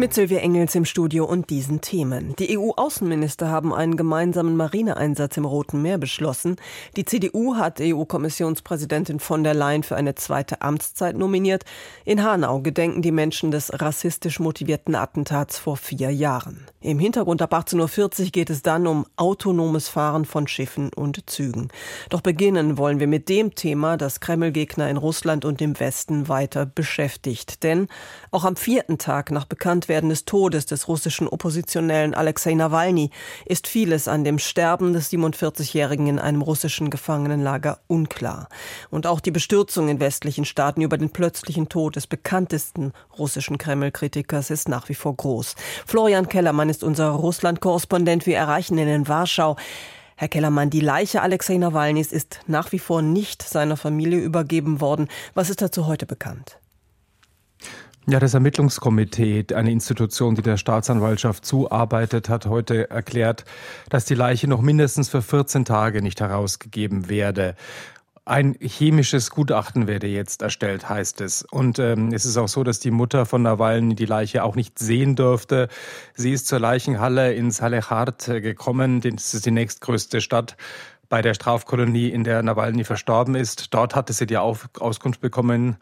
Mit Silvia Engels im Studio und diesen Themen. Die EU-Außenminister haben einen gemeinsamen Marineeinsatz im Roten Meer beschlossen. Die CDU hat EU-Kommissionspräsidentin von der Leyen für eine zweite Amtszeit nominiert. In Hanau gedenken die Menschen des rassistisch motivierten Attentats vor vier Jahren. Im Hintergrund ab 18.40 Uhr geht es dann um autonomes Fahren von Schiffen und Zügen. Doch beginnen wollen wir mit dem Thema, das Kreml-Gegner in Russland und im Westen weiter beschäftigt. Denn auch am vierten Tag nach Bekanntwerden des Todes des russischen Oppositionellen Alexei Nawalny ist vieles an dem Sterben des 47-Jährigen in einem russischen Gefangenenlager unklar. Und auch die Bestürzung in westlichen Staaten über den plötzlichen Tod des bekanntesten russischen Kreml-Kritikers ist nach wie vor groß. Florian Kellermann ist unser Russland-Korrespondent. Wir erreichen ihn in Warschau. Herr Kellermann, die Leiche Alexei Nawalnys ist nach wie vor nicht seiner Familie übergeben worden. Was ist dazu heute bekannt? Ja, das Ermittlungskomitee, eine Institution, die der Staatsanwaltschaft zuarbeitet, hat heute erklärt, dass die Leiche noch mindestens für 14 Tage nicht herausgegeben werde. Ein chemisches Gutachten werde jetzt erstellt, heißt es. Und ähm, es ist auch so, dass die Mutter von Nawalny die Leiche auch nicht sehen durfte. Sie ist zur Leichenhalle in Salehard gekommen. Das ist die nächstgrößte Stadt bei der Strafkolonie, in der Nawalny verstorben ist. Dort hatte sie die Auskunft bekommen,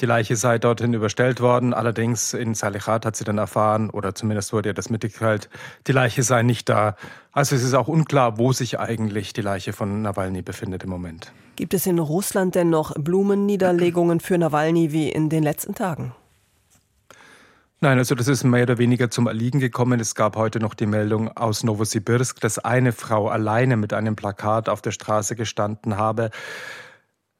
die Leiche sei dorthin überstellt worden. Allerdings in Salichat hat sie dann erfahren, oder zumindest wurde ihr das mitgeteilt, die Leiche sei nicht da. Also es ist auch unklar, wo sich eigentlich die Leiche von Nawalny befindet im Moment. Gibt es in Russland denn noch Blumenniederlegungen für Nawalny wie in den letzten Tagen? Nein, also das ist mehr oder weniger zum Erliegen gekommen. Es gab heute noch die Meldung aus Novosibirsk, dass eine Frau alleine mit einem Plakat auf der Straße gestanden habe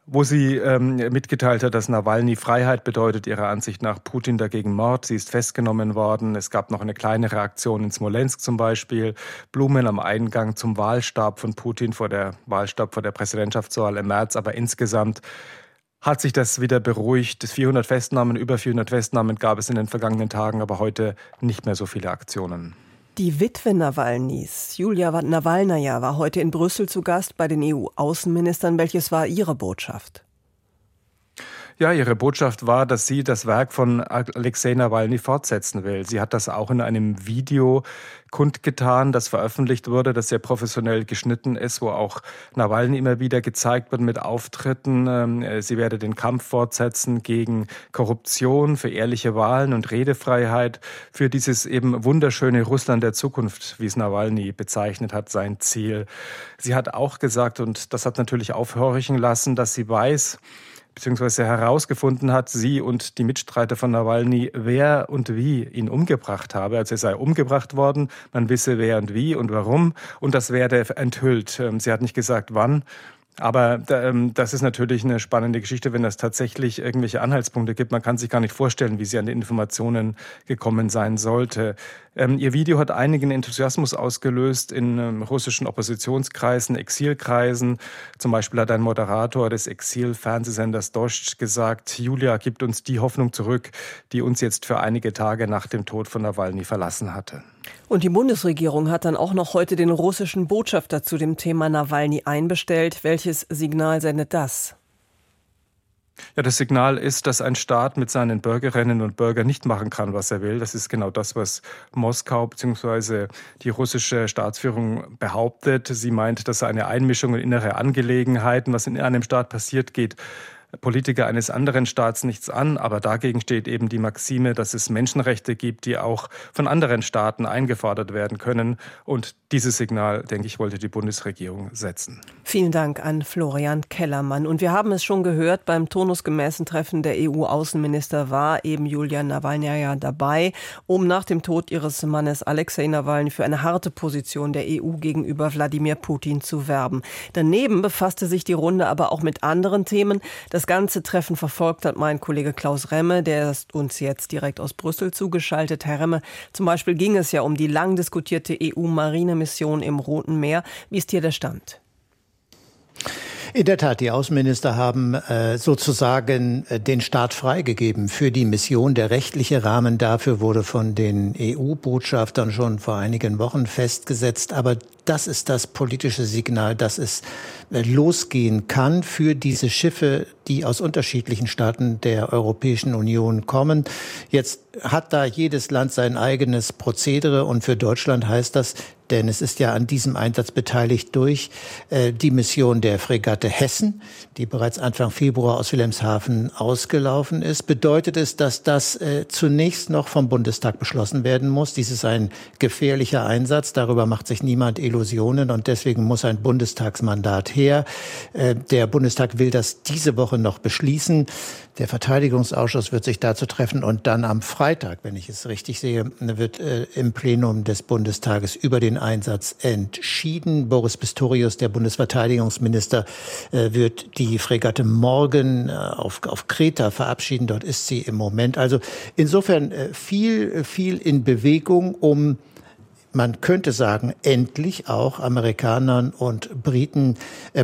wo sie ähm, mitgeteilt hat, dass Nawalny Freiheit bedeutet, ihrer Ansicht nach Putin dagegen Mord. Sie ist festgenommen worden. Es gab noch eine kleine Reaktion in Smolensk zum Beispiel. Blumen am Eingang zum Wahlstab von Putin vor der Wahlstab vor der Präsidentschaftswahl im März. Aber insgesamt hat sich das wieder beruhigt. 400 Festnahmen, über 400 Festnahmen gab es in den vergangenen Tagen, aber heute nicht mehr so viele Aktionen. Die Witwe Nawalnys, Julia Nawalnaja, war heute in Brüssel zu Gast bei den EU-Außenministern. Welches war ihre Botschaft? Ja, ihre Botschaft war, dass sie das Werk von Alexei Nawalny fortsetzen will. Sie hat das auch in einem Video kundgetan, das veröffentlicht wurde, das sehr professionell geschnitten ist, wo auch Nawalny immer wieder gezeigt wird mit Auftritten. Ähm, sie werde den Kampf fortsetzen gegen Korruption, für ehrliche Wahlen und Redefreiheit, für dieses eben wunderschöne Russland der Zukunft, wie es Nawalny bezeichnet hat, sein Ziel. Sie hat auch gesagt, und das hat natürlich aufhorchen lassen, dass sie weiß, beziehungsweise herausgefunden hat, sie und die Mitstreiter von Nawalny, wer und wie ihn umgebracht habe. Also er sei umgebracht worden, man wisse wer und wie und warum und das werde enthüllt. Ähm, sie hat nicht gesagt, wann. Aber ähm, das ist natürlich eine spannende Geschichte, wenn es tatsächlich irgendwelche Anhaltspunkte gibt. Man kann sich gar nicht vorstellen, wie sie an die Informationen gekommen sein sollte. Ähm, ihr Video hat einigen Enthusiasmus ausgelöst in ähm, russischen Oppositionskreisen, Exilkreisen. Zum Beispiel hat ein Moderator des Exil-Fernsehsenders Dost gesagt, Julia gibt uns die Hoffnung zurück, die uns jetzt für einige Tage nach dem Tod von Nawalny verlassen hatte. Und die Bundesregierung hat dann auch noch heute den russischen Botschafter zu dem Thema Nawalny einbestellt. Welches Signal sendet das? Ja, das Signal ist, dass ein Staat mit seinen Bürgerinnen und Bürgern nicht machen kann, was er will. Das ist genau das, was Moskau bzw. die russische Staatsführung behauptet. Sie meint, dass eine Einmischung in innere Angelegenheiten, was in einem Staat passiert, geht Politiker eines anderen Staats nichts an, aber dagegen steht eben die Maxime, dass es Menschenrechte gibt, die auch von anderen Staaten eingefordert werden können. Und dieses Signal, denke ich, wollte die Bundesregierung setzen. Vielen Dank an Florian Kellermann. Und wir haben es schon gehört, beim turnusgemäßen Treffen der EU-Außenminister war eben Julia Nawalnaya dabei, um nach dem Tod ihres Mannes Alexei Nawalny für eine harte Position der EU gegenüber Wladimir Putin zu werben. Daneben befasste sich die Runde aber auch mit anderen Themen. Das das ganze Treffen verfolgt hat mein Kollege Klaus Remme, der ist uns jetzt direkt aus Brüssel zugeschaltet. Herr Remme, zum Beispiel ging es ja um die lang diskutierte EU-Marinemission im Roten Meer. Wie ist hier der Stand? In der Tat, die Außenminister haben äh, sozusagen äh, den Start freigegeben für die Mission. Der rechtliche Rahmen dafür wurde von den EU-Botschaftern schon vor einigen Wochen festgesetzt. Aber das ist das politische Signal, dass es äh, losgehen kann für diese Schiffe, die aus unterschiedlichen Staaten der Europäischen Union kommen. Jetzt hat da jedes Land sein eigenes Prozedere und für Deutschland heißt das, denn es ist ja an diesem Einsatz beteiligt durch äh, die Mission der Fregatte Hessen, die bereits Anfang Februar aus Wilhelmshaven ausgelaufen ist, bedeutet es, dass das äh, zunächst noch vom Bundestag beschlossen werden muss. Dies ist ein gefährlicher Einsatz, darüber macht sich niemand Illusionen und deswegen muss ein Bundestagsmandat her. Äh, der Bundestag will das diese Woche noch beschließen. Der Verteidigungsausschuss wird sich dazu treffen und dann am Freitag, wenn ich es richtig sehe, wird äh, im Plenum des Bundestages über den Einsatz entschieden. Boris Pistorius, der Bundesverteidigungsminister, äh, wird die Fregatte morgen äh, auf, auf Kreta verabschieden. Dort ist sie im Moment. Also insofern äh, viel, viel in Bewegung, um man könnte sagen, endlich auch Amerikanern und Briten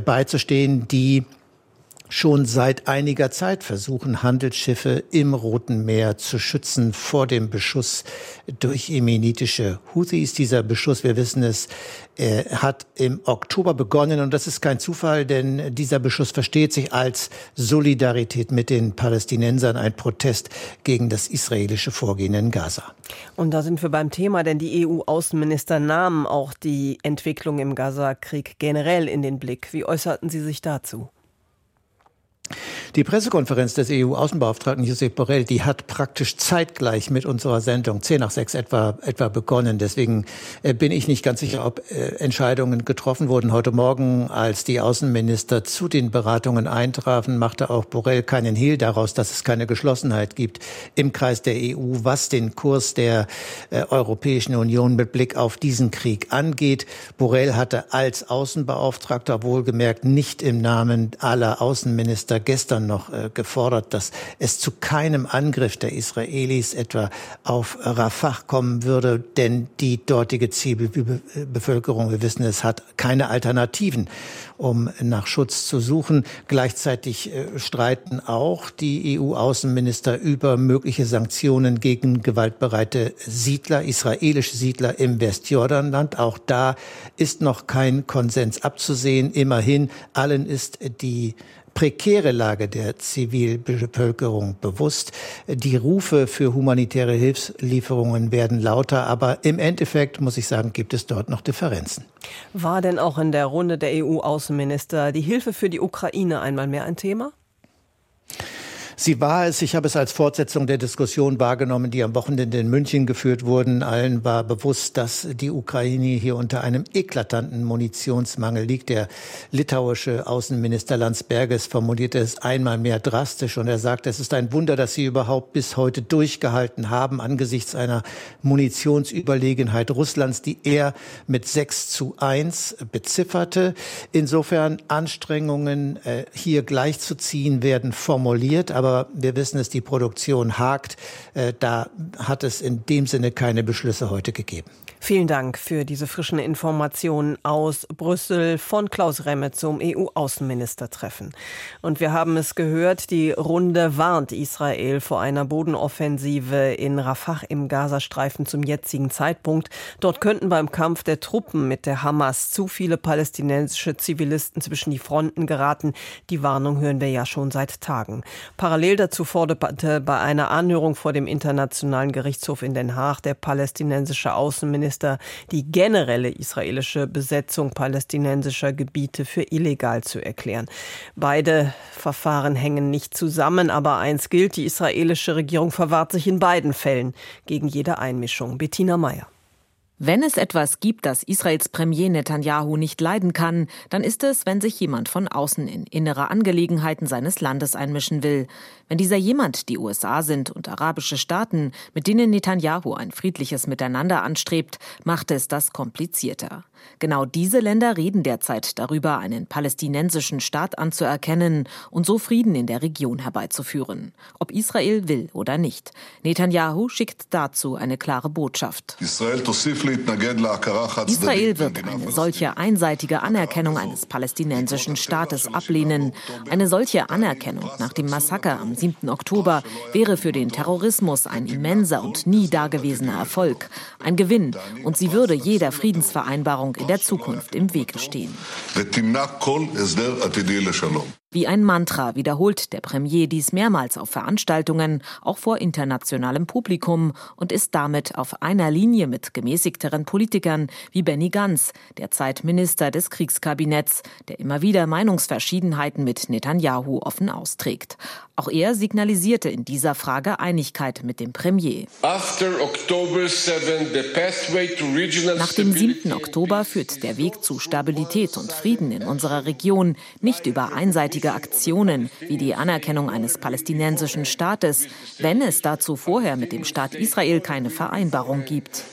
beizustehen, die schon seit einiger Zeit versuchen, Handelsschiffe im Roten Meer zu schützen vor dem Beschuss durch jemenitische Houthis. Dieser Beschuss, wir wissen es, äh, hat im Oktober begonnen und das ist kein Zufall, denn dieser Beschuss versteht sich als Solidarität mit den Palästinensern, ein Protest gegen das israelische Vorgehen in Gaza. Und da sind wir beim Thema, denn die EU-Außenminister nahmen auch die Entwicklung im Gaza-Krieg generell in den Blick. Wie äußerten Sie sich dazu? Die Pressekonferenz des EU-Außenbeauftragten Josep Borrell, die hat praktisch zeitgleich mit unserer Sendung 10 nach 6 etwa, etwa begonnen. Deswegen äh, bin ich nicht ganz sicher, ob äh, Entscheidungen getroffen wurden. Heute Morgen, als die Außenminister zu den Beratungen eintrafen, machte auch Borrell keinen Hehl daraus, dass es keine Geschlossenheit gibt im Kreis der EU, was den Kurs der äh, Europäischen Union mit Blick auf diesen Krieg angeht. Borrell hatte als Außenbeauftragter wohlgemerkt nicht im Namen aller Außenminister gestern noch äh, gefordert, dass es zu keinem Angriff der Israelis etwa auf Rafah kommen würde, denn die dortige Zivilbevölkerung, wir wissen es, hat keine Alternativen, um nach Schutz zu suchen. Gleichzeitig äh, streiten auch die EU-Außenminister über mögliche Sanktionen gegen gewaltbereite Siedler, israelische Siedler im Westjordanland. Auch da ist noch kein Konsens abzusehen. Immerhin allen ist die prekäre Lage der Zivilbevölkerung bewusst. Die Rufe für humanitäre Hilfslieferungen werden lauter, aber im Endeffekt, muss ich sagen, gibt es dort noch Differenzen. War denn auch in der Runde der EU-Außenminister die Hilfe für die Ukraine einmal mehr ein Thema? Sie war es, ich habe es als Fortsetzung der Diskussion wahrgenommen, die am Wochenende in München geführt wurden. Allen war bewusst, dass die Ukraine hier unter einem eklatanten Munitionsmangel liegt. Der litauische Außenminister Landsbergis formulierte es einmal mehr drastisch und er sagte, es ist ein Wunder, dass sie überhaupt bis heute durchgehalten haben angesichts einer Munitionsüberlegenheit Russlands, die er mit 6 zu 1 bezifferte. Insofern Anstrengungen äh, hier gleichzuziehen werden formuliert, aber aber wir wissen es, die Produktion hakt. Äh, da hat es in dem Sinne keine Beschlüsse heute gegeben. Vielen Dank für diese frischen Informationen aus Brüssel von Klaus Remme zum EU-Außenministertreffen. Und wir haben es gehört, die Runde warnt Israel vor einer Bodenoffensive in Rafah im Gazastreifen zum jetzigen Zeitpunkt. Dort könnten beim Kampf der Truppen mit der Hamas zu viele palästinensische Zivilisten zwischen die Fronten geraten. Die Warnung hören wir ja schon seit Tagen. Parallel dazu forderte bei einer Anhörung vor dem Internationalen Gerichtshof in Den Haag der palästinensische Außenminister Außenminister die generelle israelische Besetzung palästinensischer Gebiete für illegal zu erklären. Beide Verfahren hängen nicht zusammen, aber eins gilt, die israelische Regierung verwahrt sich in beiden Fällen gegen jede Einmischung. Bettina Meyer. Wenn es etwas gibt, das Israels Premier Netanyahu nicht leiden kann, dann ist es, wenn sich jemand von außen in innere Angelegenheiten seines Landes einmischen will. Wenn dieser jemand die USA sind und arabische Staaten, mit denen Netanyahu ein friedliches Miteinander anstrebt, macht es das komplizierter. Genau diese Länder reden derzeit darüber, einen palästinensischen Staat anzuerkennen und so Frieden in der Region herbeizuführen, ob Israel will oder nicht. Netanyahu schickt dazu eine klare Botschaft. Israel Israel wird eine solche einseitige Anerkennung eines palästinensischen Staates ablehnen. Eine solche Anerkennung nach dem Massaker am 7. Oktober wäre für den Terrorismus ein immenser und nie dagewesener Erfolg, ein Gewinn, und sie würde jeder Friedensvereinbarung in der Zukunft im Wege stehen. Wie ein Mantra wiederholt der Premier dies mehrmals auf Veranstaltungen, auch vor internationalem Publikum und ist damit auf einer Linie mit gemäßigteren Politikern wie Benny Gantz, derzeit Minister des Kriegskabinetts, der immer wieder Meinungsverschiedenheiten mit Netanyahu offen austrägt. Auch er signalisierte in dieser Frage Einigkeit mit dem Premier. Nach dem 7. Oktober führt der Weg zu Stabilität und Frieden in unserer Region nicht über einseitige Aktionen wie die Anerkennung eines palästinensischen Staates, wenn es dazu vorher mit dem Staat Israel keine Vereinbarung gibt.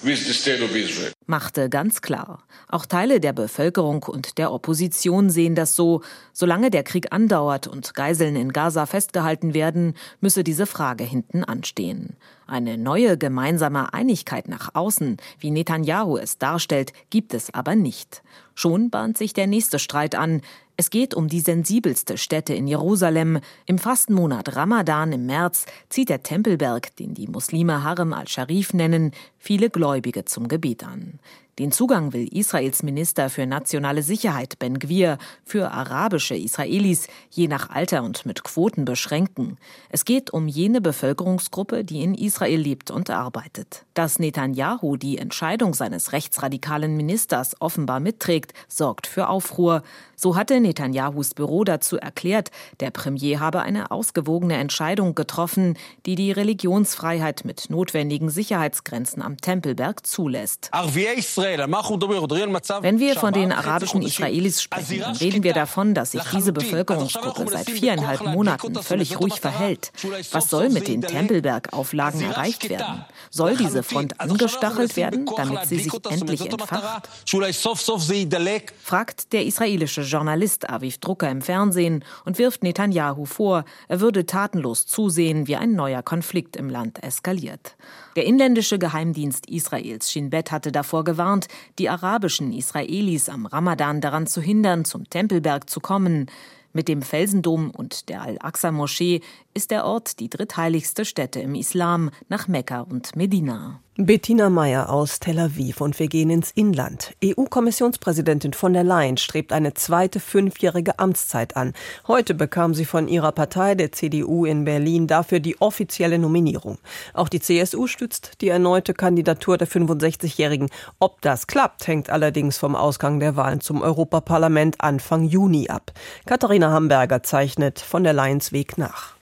Machte ganz klar. Auch Teile der Bevölkerung und der Opposition sehen das so. Solange der Krieg andauert und Geiseln in Gaza festgehalten werden, müsse diese Frage hinten anstehen. Eine neue gemeinsame Einigkeit nach außen, wie Netanyahu es darstellt, gibt es aber nicht. Schon bahnt sich der nächste Streit an. Es geht um die sensibelste Stätte in Jerusalem. Im Fastenmonat Ramadan im März zieht der Tempelberg, den die Muslime Harem al-Sharif nennen, viele Gläubige zum Gebet an. Den Zugang will Israels Minister für nationale Sicherheit Ben Gwir für arabische Israelis je nach Alter und mit Quoten beschränken. Es geht um jene Bevölkerungsgruppe, die in Israel lebt und arbeitet. Dass Netanyahu die Entscheidung seines rechtsradikalen Ministers offenbar mitträgt, sorgt für Aufruhr. So hatte Netanyahus Büro dazu erklärt, der Premier habe eine ausgewogene Entscheidung getroffen, die die Religionsfreiheit mit notwendigen Sicherheitsgrenzen am Tempelberg zulässt. Wenn wir von den arabischen Israelis sprechen, dann reden wir davon, dass sich diese Bevölkerungsgruppe seit viereinhalb Monaten völlig ruhig verhält. Was soll mit den Tempelberg-Auflagen erreicht werden? Soll diese Front angestachelt werden, damit sie sich endlich entfacht? Fragt der israelische Journalist Aviv Drucker im Fernsehen und wirft Netanyahu vor, er würde tatenlos zusehen, wie ein neuer Konflikt im Land eskaliert. Der inländische Geheimdienst Israels Shin Bet hatte davor gewarnt, die arabischen Israelis am Ramadan daran zu hindern, zum Tempelberg zu kommen. Mit dem Felsendom und der Al-Aqsa-Moschee ist der Ort die drittheiligste Stätte im Islam nach Mekka und Medina. Bettina Meyer aus Tel Aviv und wir gehen ins Inland. EU-Kommissionspräsidentin von der Leyen strebt eine zweite fünfjährige Amtszeit an. Heute bekam sie von ihrer Partei, der CDU in Berlin, dafür die offizielle Nominierung. Auch die CSU stützt die erneute Kandidatur der 65-Jährigen. Ob das klappt, hängt allerdings vom Ausgang der Wahlen zum Europaparlament Anfang Juni ab. Katharina Hamburger zeichnet von der Leyens Weg nach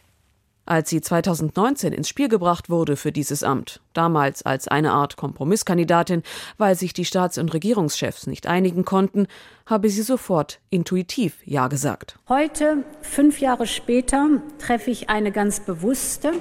als sie 2019 ins Spiel gebracht wurde für dieses Amt, damals als eine Art Kompromisskandidatin, weil sich die Staats- und Regierungschefs nicht einigen konnten, habe sie sofort intuitiv Ja gesagt. Heute, fünf Jahre später, treffe ich eine ganz bewusste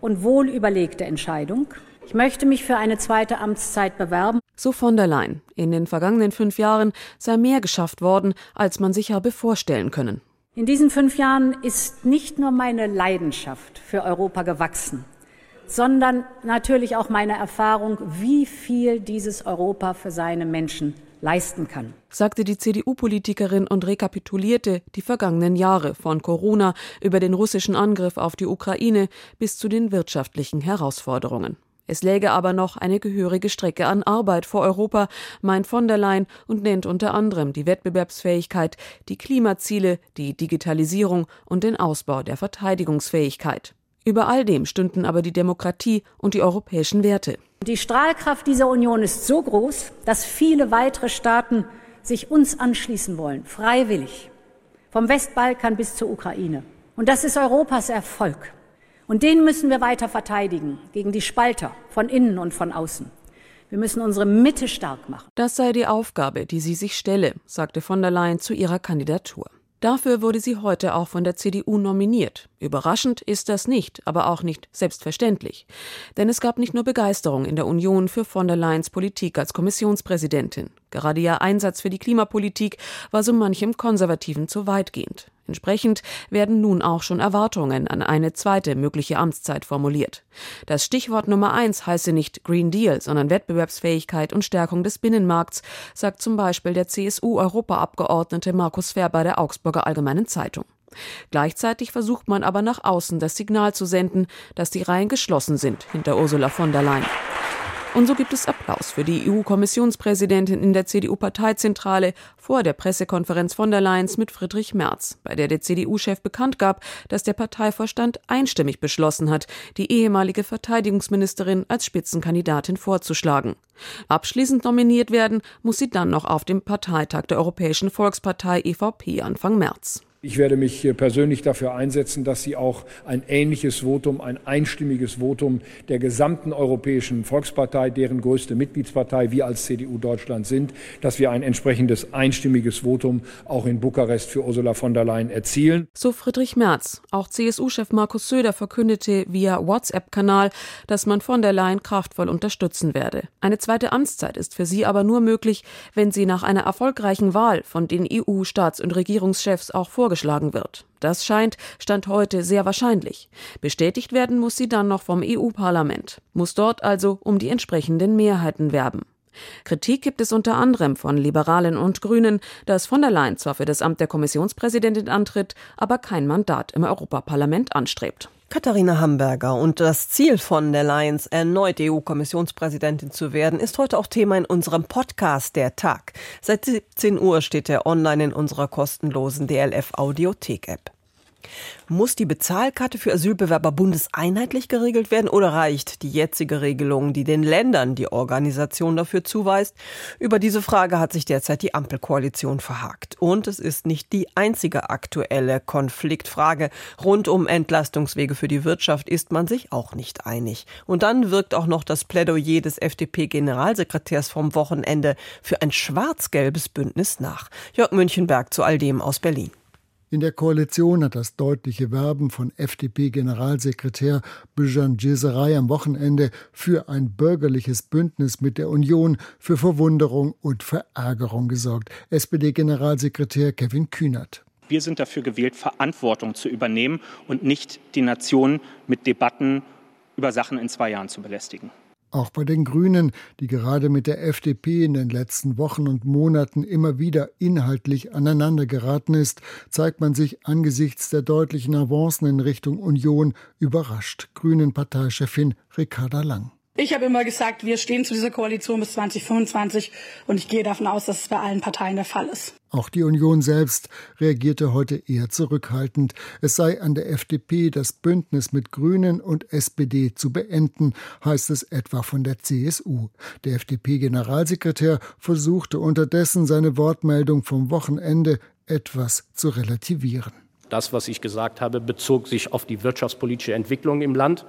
und wohl überlegte Entscheidung. Ich möchte mich für eine zweite Amtszeit bewerben. So von der Leyen. In den vergangenen fünf Jahren sei mehr geschafft worden, als man sich habe vorstellen können. In diesen fünf Jahren ist nicht nur meine Leidenschaft für Europa gewachsen, sondern natürlich auch meine Erfahrung, wie viel dieses Europa für seine Menschen leisten kann. Sagte die CDU-Politikerin und rekapitulierte die vergangenen Jahre von Corona über den russischen Angriff auf die Ukraine bis zu den wirtschaftlichen Herausforderungen. Es läge aber noch eine gehörige Strecke an Arbeit vor Europa, meint von der Leyen und nennt unter anderem die Wettbewerbsfähigkeit, die Klimaziele, die Digitalisierung und den Ausbau der Verteidigungsfähigkeit. Über all dem stünden aber die Demokratie und die europäischen Werte. Die Strahlkraft dieser Union ist so groß, dass viele weitere Staaten sich uns anschließen wollen, freiwillig. Vom Westbalkan bis zur Ukraine. Und das ist Europas Erfolg. Und den müssen wir weiter verteidigen gegen die Spalter von innen und von außen. Wir müssen unsere Mitte stark machen. Das sei die Aufgabe, die sie sich stelle, sagte von der Leyen zu ihrer Kandidatur. Dafür wurde sie heute auch von der CDU nominiert. Überraschend ist das nicht, aber auch nicht selbstverständlich. Denn es gab nicht nur Begeisterung in der Union für von der Leyens Politik als Kommissionspräsidentin. Gerade ihr Einsatz für die Klimapolitik war so manchem Konservativen zu weitgehend. Entsprechend werden nun auch schon Erwartungen an eine zweite mögliche Amtszeit formuliert. Das Stichwort Nummer eins heiße nicht Green Deal, sondern Wettbewerbsfähigkeit und Stärkung des Binnenmarkts, sagt zum Beispiel der CSU-Europaabgeordnete Markus Ferber der Augsburger Allgemeinen Zeitung. Gleichzeitig versucht man aber nach außen das Signal zu senden, dass die Reihen geschlossen sind hinter Ursula von der Leyen. Und so gibt es Applaus für die EU-Kommissionspräsidentin in der CDU-Parteizentrale vor der Pressekonferenz von der Leyen mit Friedrich Merz, bei der der CDU-Chef bekannt gab, dass der Parteivorstand einstimmig beschlossen hat, die ehemalige Verteidigungsministerin als Spitzenkandidatin vorzuschlagen. Abschließend nominiert werden muss sie dann noch auf dem Parteitag der Europäischen Volkspartei EVP Anfang März. Ich werde mich persönlich dafür einsetzen, dass Sie auch ein ähnliches Votum, ein einstimmiges Votum der gesamten Europäischen Volkspartei, deren größte Mitgliedspartei wir als CDU Deutschland sind, dass wir ein entsprechendes einstimmiges Votum auch in Bukarest für Ursula von der Leyen erzielen. So Friedrich Merz. Auch CSU-Chef Markus Söder verkündete via WhatsApp-Kanal, dass man von der Leyen kraftvoll unterstützen werde. Eine zweite Amtszeit ist für sie aber nur möglich, wenn sie nach einer erfolgreichen Wahl von den EU-Staats- und Regierungschefs auch vor vorgeschlagen wird. Das scheint Stand heute sehr wahrscheinlich. Bestätigt werden muss sie dann noch vom EU-Parlament, muss dort also um die entsprechenden Mehrheiten werben. Kritik gibt es unter anderem von Liberalen und Grünen, dass von der Leyen zwar für das Amt der Kommissionspräsidentin antritt, aber kein Mandat im Europaparlament anstrebt. Katharina Hamburger und das Ziel von der Lions, erneut EU-Kommissionspräsidentin zu werden, ist heute auch Thema in unserem Podcast Der Tag. Seit 17 Uhr steht er online in unserer kostenlosen DLF Audiothek App. Muss die Bezahlkarte für Asylbewerber bundeseinheitlich geregelt werden oder reicht die jetzige Regelung, die den Ländern die Organisation dafür zuweist? Über diese Frage hat sich derzeit die Ampelkoalition verhakt. Und es ist nicht die einzige aktuelle Konfliktfrage. Rund um Entlastungswege für die Wirtschaft ist man sich auch nicht einig. Und dann wirkt auch noch das Plädoyer des FDP-Generalsekretärs vom Wochenende für ein schwarz-gelbes Bündnis nach. Jörg Münchenberg zu all dem aus Berlin. In der Koalition hat das deutliche Werben von FDP-Generalsekretär Bijan Geserei am Wochenende für ein bürgerliches Bündnis mit der Union für Verwunderung und Verärgerung gesorgt. SPD-Generalsekretär Kevin Kühnert. Wir sind dafür gewählt, Verantwortung zu übernehmen und nicht die Nation mit Debatten über Sachen in zwei Jahren zu belästigen. Auch bei den Grünen, die gerade mit der FDP in den letzten Wochen und Monaten immer wieder inhaltlich aneinandergeraten ist, zeigt man sich angesichts der deutlichen Avancen in Richtung Union überrascht. Grünen Parteichefin Ricarda Lang. Ich habe immer gesagt, wir stehen zu dieser Koalition bis 2025 und ich gehe davon aus, dass es bei allen Parteien der Fall ist. Auch die Union selbst reagierte heute eher zurückhaltend. Es sei an der FDP, das Bündnis mit Grünen und SPD zu beenden, heißt es etwa von der CSU. Der FDP-Generalsekretär versuchte unterdessen seine Wortmeldung vom Wochenende etwas zu relativieren. Das, was ich gesagt habe, bezog sich auf die wirtschaftspolitische Entwicklung im Land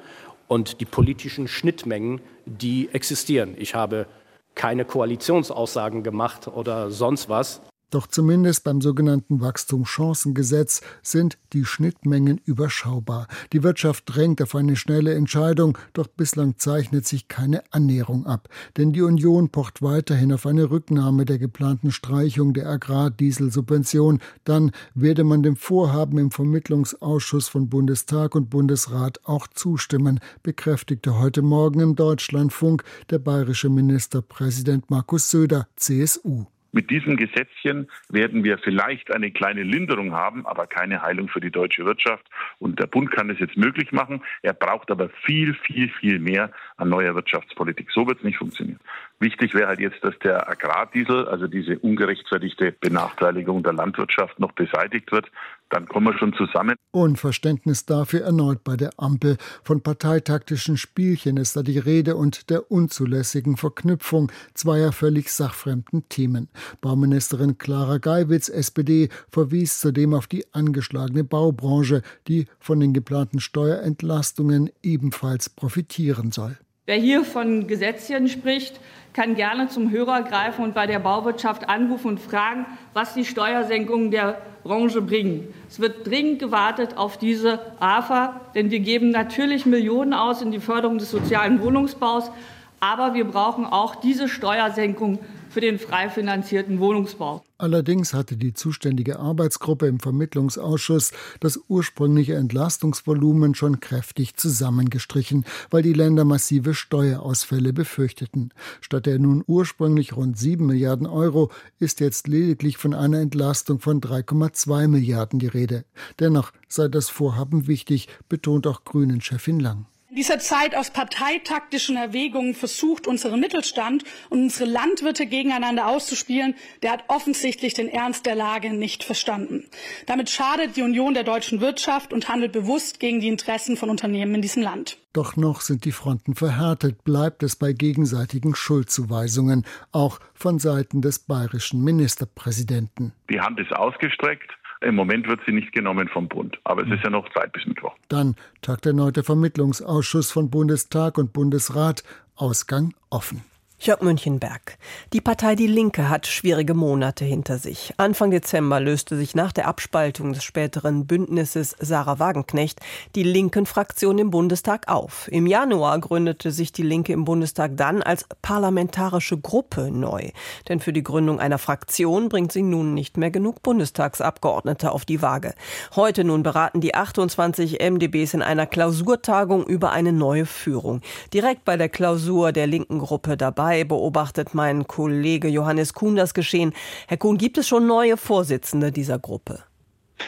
und die politischen Schnittmengen, die existieren. Ich habe keine Koalitionsaussagen gemacht oder sonst was. Doch zumindest beim sogenannten Wachstumschancengesetz sind die Schnittmengen überschaubar. Die Wirtschaft drängt auf eine schnelle Entscheidung, doch bislang zeichnet sich keine Annäherung ab. Denn die Union pocht weiterhin auf eine Rücknahme der geplanten Streichung der Agrardieselsubvention. Dann werde man dem Vorhaben im Vermittlungsausschuss von Bundestag und Bundesrat auch zustimmen, bekräftigte heute Morgen im Deutschlandfunk der bayerische Ministerpräsident Markus Söder, CSU. Mit diesem Gesetzchen werden wir vielleicht eine kleine Linderung haben, aber keine Heilung für die deutsche Wirtschaft. Und der Bund kann das jetzt möglich machen. Er braucht aber viel, viel, viel mehr an neuer Wirtschaftspolitik. So wird es nicht funktionieren. Wichtig wäre halt jetzt, dass der Agrardiesel, also diese ungerechtfertigte Benachteiligung der Landwirtschaft, noch beseitigt wird dann kommen wir schon zusammen. Unverständnis dafür erneut bei der Ampel. Von parteitaktischen Spielchen ist da die Rede und der unzulässigen Verknüpfung zweier völlig sachfremden Themen. Bauministerin Clara Geiwitz, SPD, verwies zudem auf die angeschlagene Baubranche, die von den geplanten Steuerentlastungen ebenfalls profitieren soll. Wer hier von Gesetzchen spricht, kann gerne zum Hörer greifen und bei der Bauwirtschaft anrufen und fragen, was die Steuersenkungen der Branche bringen. Es wird dringend gewartet auf diese AFA, denn wir geben natürlich Millionen aus in die Förderung des sozialen Wohnungsbaus, aber wir brauchen auch diese Steuersenkung für den frei finanzierten Wohnungsbau. Allerdings hatte die zuständige Arbeitsgruppe im Vermittlungsausschuss das ursprüngliche Entlastungsvolumen schon kräftig zusammengestrichen, weil die Länder massive Steuerausfälle befürchteten. Statt der nun ursprünglich rund 7 Milliarden Euro ist jetzt lediglich von einer Entlastung von 3,2 Milliarden die Rede. Dennoch sei das Vorhaben wichtig, betont auch Grünen-Chefin Lang. In dieser Zeit aus parteitaktischen Erwägungen versucht, unseren Mittelstand und unsere Landwirte gegeneinander auszuspielen, der hat offensichtlich den Ernst der Lage nicht verstanden. Damit schadet die Union der deutschen Wirtschaft und handelt bewusst gegen die Interessen von Unternehmen in diesem Land. Doch noch sind die Fronten verhärtet, bleibt es bei gegenseitigen Schuldzuweisungen, auch von Seiten des bayerischen Ministerpräsidenten. Die Hand ist ausgestreckt. Im Moment wird sie nicht genommen vom Bund. Aber es ist ja noch Zeit bis Mittwoch. Dann tagt erneut der Vermittlungsausschuss von Bundestag und Bundesrat. Ausgang offen. Jörg Münchenberg. Die Partei Die Linke hat schwierige Monate hinter sich. Anfang Dezember löste sich nach der Abspaltung des späteren Bündnisses Sarah Wagenknecht die Linken-Fraktion im Bundestag auf. Im Januar gründete sich die Linke im Bundestag dann als parlamentarische Gruppe neu. Denn für die Gründung einer Fraktion bringt sie nun nicht mehr genug Bundestagsabgeordnete auf die Waage. Heute nun beraten die 28 MDBs in einer Klausurtagung über eine neue Führung. Direkt bei der Klausur der linken Gruppe dabei dabei, beobachtet mein Kollege Johannes Kuhn das Geschehen. Herr Kuhn, gibt es schon neue Vorsitzende dieser Gruppe?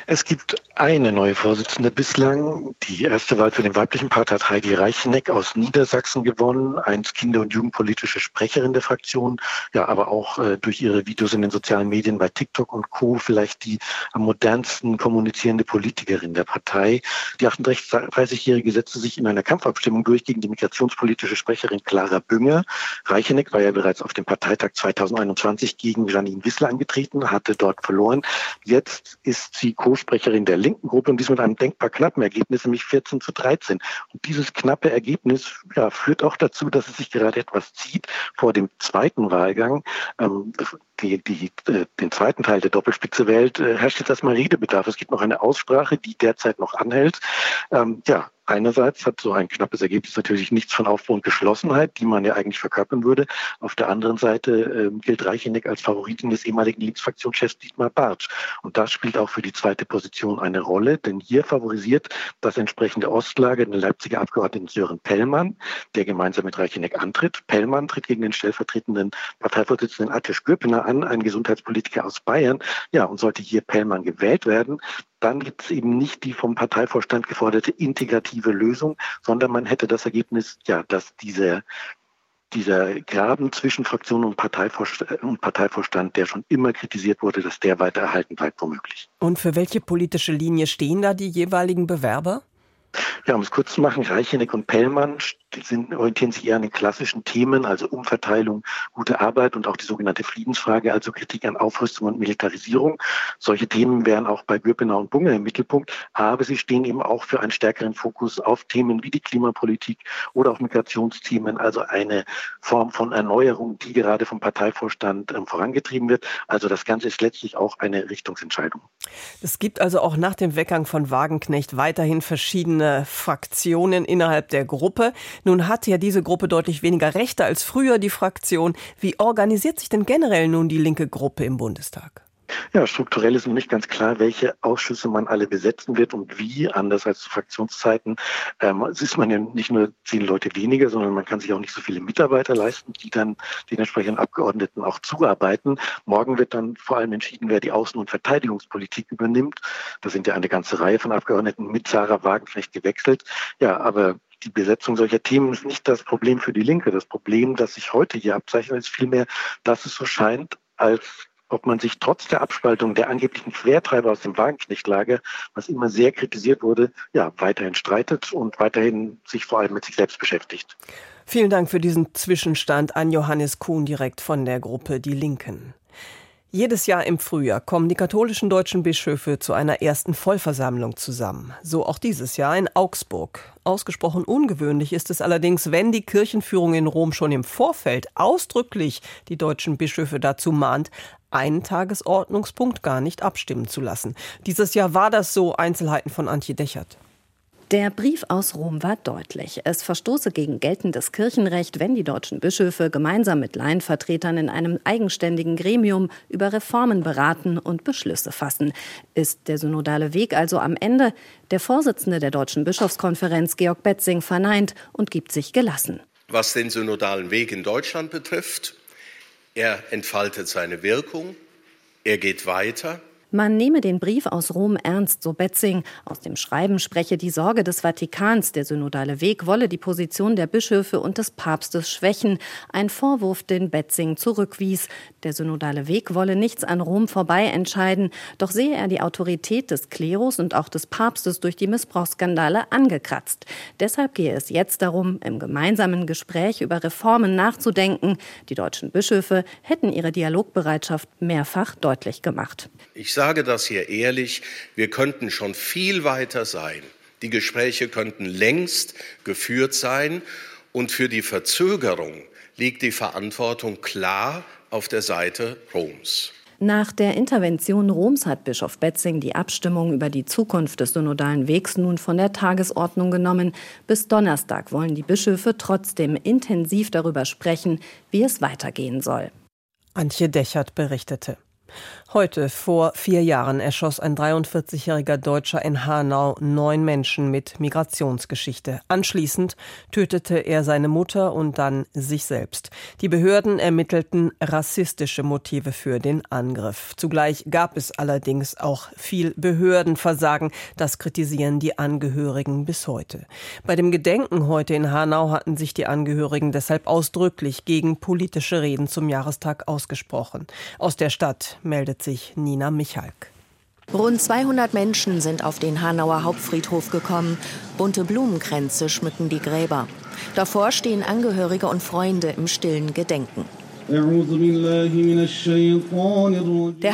Es gibt eine neue Vorsitzende bislang. Die erste Wahl für den weiblichen Part hat Heidi Reicheneck aus Niedersachsen gewonnen, einst Kinder- und Jugendpolitische Sprecherin der Fraktion, ja, aber auch äh, durch ihre Videos in den sozialen Medien bei TikTok und Co. vielleicht die am modernsten kommunizierende Politikerin der Partei. Die 38-Jährige setzte sich in einer Kampfabstimmung durch gegen die migrationspolitische Sprecherin Clara Bünger. Reicheneck war ja bereits auf dem Parteitag 2021 gegen Janine Wissler angetreten, hatte dort verloren. Jetzt ist sie Co-Sprecherin der linken Gruppe und dies mit einem denkbar knappen Ergebnis, nämlich 14 zu 13. Und dieses knappe Ergebnis ja, führt auch dazu, dass es sich gerade etwas zieht vor dem zweiten Wahlgang. Ähm, die, die, äh, den zweiten Teil der Doppelspitze wählt, äh, herrscht jetzt erstmal Redebedarf. Es gibt noch eine Aussprache, die derzeit noch anhält. Ähm, ja, Einerseits hat so ein knappes Ergebnis natürlich nichts von Aufbau und Geschlossenheit, die man ja eigentlich verkörpern würde. Auf der anderen Seite äh, gilt Reicheneck als Favoritin des ehemaligen Linksfraktionschefs Dietmar Bartsch. Und das spielt auch für die zweite Position eine Rolle, denn hier favorisiert das entsprechende Ostlager den Leipziger Abgeordneten Sören Pellmann, der gemeinsam mit Reicheneck antritt. Pellmann tritt gegen den stellvertretenden Parteivorsitzenden Attisch Göppener an, einen Gesundheitspolitiker aus Bayern. Ja, und sollte hier Pellmann gewählt werden, dann gibt es eben nicht die vom Parteivorstand geforderte integrative Lösung, sondern man hätte das Ergebnis, ja, dass diese dieser Graben zwischen Fraktion und Parteivorstand, und Parteivorstand, der schon immer kritisiert wurde, dass der weiter erhalten bleibt, womöglich. Und für welche politische Linie stehen da die jeweiligen Bewerber? Ja, um es kurz zu machen, Reicheneck und Pellmann sind, orientieren sich eher an den klassischen Themen, also Umverteilung, gute Arbeit und auch die sogenannte Friedensfrage, also Kritik an Aufrüstung und Militarisierung. Solche Themen wären auch bei Gürpenau und Bunge im Mittelpunkt, aber sie stehen eben auch für einen stärkeren Fokus auf Themen wie die Klimapolitik oder auch Migrationsthemen, also eine Form von Erneuerung, die gerade vom Parteivorstand ähm, vorangetrieben wird. Also das Ganze ist letztlich auch eine Richtungsentscheidung. Es gibt also auch nach dem Weggang von Wagenknecht weiterhin verschiedene Fraktionen innerhalb der Gruppe. Nun hat ja diese Gruppe deutlich weniger Rechte als früher die Fraktion. Wie organisiert sich denn generell nun die linke Gruppe im Bundestag? Ja, strukturell ist noch nicht ganz klar, welche Ausschüsse man alle besetzen wird und wie, anders als zu Fraktionszeiten. Ähm, ist man ja nicht nur zehn Leute weniger, sondern man kann sich auch nicht so viele Mitarbeiter leisten, die dann den entsprechenden Abgeordneten auch zuarbeiten. Morgen wird dann vor allem entschieden, wer die Außen- und Verteidigungspolitik übernimmt. Da sind ja eine ganze Reihe von Abgeordneten mit Sarah Wagenknecht gewechselt. Ja, aber die Besetzung solcher Themen ist nicht das Problem für die Linke. Das Problem, das sich heute hier abzeichnet, ist vielmehr, dass es so scheint, als ob man sich trotz der Abspaltung der angeblichen Quertreiber aus dem Wagenknechtlager, was immer sehr kritisiert wurde, ja, weiterhin streitet und weiterhin sich vor allem mit sich selbst beschäftigt. Vielen Dank für diesen Zwischenstand an Johannes Kuhn direkt von der Gruppe Die Linken. Jedes Jahr im Frühjahr kommen die katholischen deutschen Bischöfe zu einer ersten Vollversammlung zusammen. So auch dieses Jahr in Augsburg. Ausgesprochen ungewöhnlich ist es allerdings, wenn die Kirchenführung in Rom schon im Vorfeld ausdrücklich die deutschen Bischöfe dazu mahnt, einen Tagesordnungspunkt gar nicht abstimmen zu lassen. Dieses Jahr war das so. Einzelheiten von Antje Dechert. Der Brief aus Rom war deutlich. Es verstoße gegen geltendes Kirchenrecht, wenn die deutschen Bischöfe gemeinsam mit Laienvertretern in einem eigenständigen Gremium über Reformen beraten und Beschlüsse fassen. Ist der synodale Weg also am Ende? Der Vorsitzende der Deutschen Bischofskonferenz, Georg Betzing, verneint und gibt sich gelassen. Was den synodalen Weg in Deutschland betrifft, er entfaltet seine Wirkung, er geht weiter. Man nehme den Brief aus Rom ernst, so Betzing. Aus dem Schreiben spreche die Sorge des Vatikans, der synodale Weg wolle die Position der Bischöfe und des Papstes schwächen. Ein Vorwurf, den Betzing zurückwies. Der synodale Weg wolle nichts an Rom vorbei entscheiden. Doch sehe er die Autorität des Klerus und auch des Papstes durch die Missbrauchsskandale angekratzt. Deshalb gehe es jetzt darum, im gemeinsamen Gespräch über Reformen nachzudenken. Die deutschen Bischöfe hätten ihre Dialogbereitschaft mehrfach deutlich gemacht. Ich sage das hier ehrlich, wir könnten schon viel weiter sein. Die Gespräche könnten längst geführt sein. Und für die Verzögerung liegt die Verantwortung klar auf der Seite Roms. Nach der Intervention Roms hat Bischof Betzing die Abstimmung über die Zukunft des synodalen Wegs nun von der Tagesordnung genommen. Bis Donnerstag wollen die Bischöfe trotzdem intensiv darüber sprechen, wie es weitergehen soll. Antje Dechert berichtete. Heute vor vier Jahren erschoss ein 43-jähriger Deutscher in Hanau neun Menschen mit Migrationsgeschichte. Anschließend tötete er seine Mutter und dann sich selbst. Die Behörden ermittelten rassistische Motive für den Angriff. Zugleich gab es allerdings auch viel Behördenversagen. Das kritisieren die Angehörigen bis heute. Bei dem Gedenken heute in Hanau hatten sich die Angehörigen deshalb ausdrücklich gegen politische Reden zum Jahrestag ausgesprochen. Aus der Stadt meldet sich Nina Michalk. Rund 200 Menschen sind auf den Hanauer Hauptfriedhof gekommen. Bunte Blumenkränze schmücken die Gräber. Davor stehen Angehörige und Freunde im stillen Gedenken. Der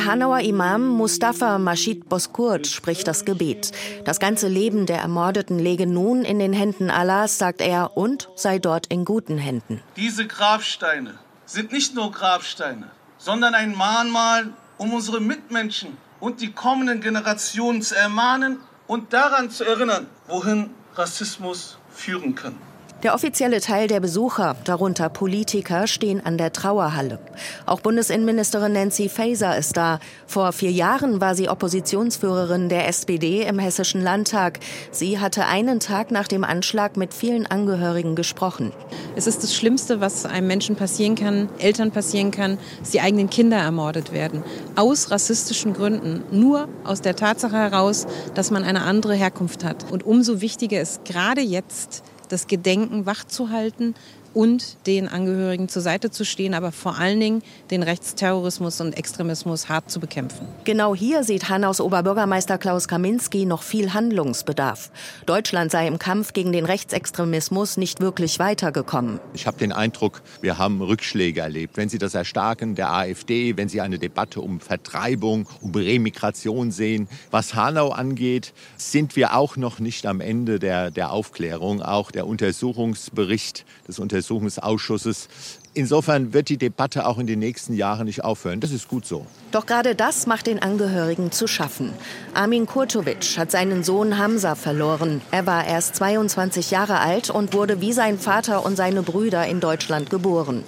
Hanauer Imam Mustafa Maschid Boskurt spricht das Gebet. Das ganze Leben der Ermordeten lege nun in den Händen Allahs, sagt er, und sei dort in guten Händen. Diese Grabsteine sind nicht nur Grabsteine, sondern ein Mahnmal, um unsere Mitmenschen und die kommenden Generationen zu ermahnen und daran zu erinnern, wohin Rassismus führen kann. Der offizielle Teil der Besucher, darunter Politiker, stehen an der Trauerhalle. Auch Bundesinnenministerin Nancy Faeser ist da. Vor vier Jahren war sie Oppositionsführerin der SPD im Hessischen Landtag. Sie hatte einen Tag nach dem Anschlag mit vielen Angehörigen gesprochen. Es ist das Schlimmste, was einem Menschen passieren kann, Eltern passieren kann, dass die eigenen Kinder ermordet werden. Aus rassistischen Gründen. Nur aus der Tatsache heraus, dass man eine andere Herkunft hat. Und umso wichtiger ist gerade jetzt, das Gedenken wachzuhalten und den Angehörigen zur Seite zu stehen, aber vor allen Dingen den Rechtsterrorismus und Extremismus hart zu bekämpfen. Genau hier sieht Hannaus Oberbürgermeister Klaus Kaminski noch viel Handlungsbedarf. Deutschland sei im Kampf gegen den Rechtsextremismus nicht wirklich weitergekommen. Ich habe den Eindruck, wir haben Rückschläge erlebt. Wenn Sie das Erstarken der AfD, wenn Sie eine Debatte um Vertreibung, um Remigration sehen, was Hanau angeht, sind wir auch noch nicht am Ende der, der Aufklärung. Auch der Untersuchungsbericht des Untersuchungsberichts Untersuchungsausschusses. Insofern wird die Debatte auch in den nächsten Jahren nicht aufhören. Das ist gut so. Doch gerade das macht den Angehörigen zu schaffen. Armin Kurtovic hat seinen Sohn Hamza verloren. Er war erst 22 Jahre alt und wurde wie sein Vater und seine Brüder in Deutschland geboren.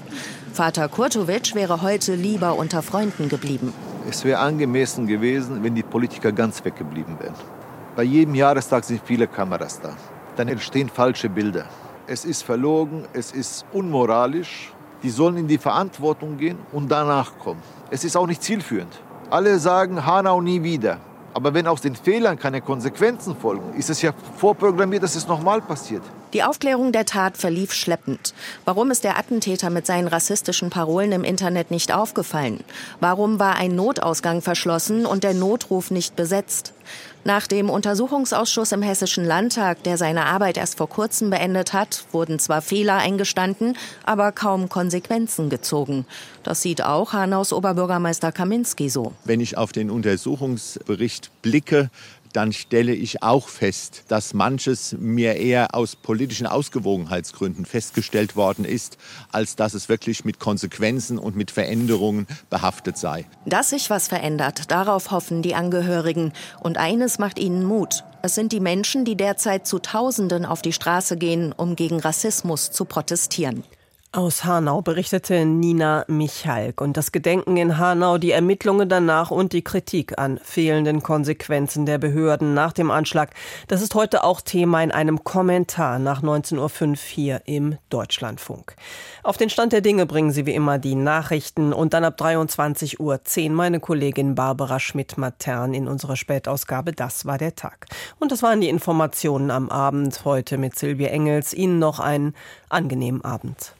Vater Kurtovic wäre heute lieber unter Freunden geblieben. Es wäre angemessen gewesen, wenn die Politiker ganz weggeblieben wären. Bei jedem Jahrestag sind viele Kameras da. Dann entstehen falsche Bilder es ist verlogen, es ist unmoralisch. Die sollen in die Verantwortung gehen und danach kommen. Es ist auch nicht zielführend. Alle sagen Hanau nie wieder. Aber wenn aus den Fehlern keine Konsequenzen folgen, ist es ja vorprogrammiert, dass es nochmal passiert. Die Aufklärung der Tat verlief schleppend. Warum ist der Attentäter mit seinen rassistischen Parolen im Internet nicht aufgefallen? Warum war ein Notausgang verschlossen und der Notruf nicht besetzt? Nach dem Untersuchungsausschuss im Hessischen Landtag, der seine Arbeit erst vor kurzem beendet hat, wurden zwar Fehler eingestanden, aber kaum Konsequenzen gezogen. Das sieht auch Hanaus Oberbürgermeister Kaminski so. Wenn ich auf den Untersuchungsbericht blicke, dann stelle ich auch fest, dass manches mir eher aus politischen Ausgewogenheitsgründen festgestellt worden ist, als dass es wirklich mit Konsequenzen und mit Veränderungen behaftet sei. Dass sich was verändert, darauf hoffen die Angehörigen. Und eines macht ihnen Mut. Es sind die Menschen, die derzeit zu Tausenden auf die Straße gehen, um gegen Rassismus zu protestieren. Aus Hanau berichtete Nina Michalk und das Gedenken in Hanau, die Ermittlungen danach und die Kritik an fehlenden Konsequenzen der Behörden nach dem Anschlag. Das ist heute auch Thema in einem Kommentar nach 19.05 Uhr hier im Deutschlandfunk. Auf den Stand der Dinge bringen Sie wie immer die Nachrichten und dann ab 23.10 Uhr meine Kollegin Barbara Schmidt-Matern in unserer Spätausgabe Das war der Tag. Und das waren die Informationen am Abend heute mit Silvia Engels. Ihnen noch einen angenehmen Abend.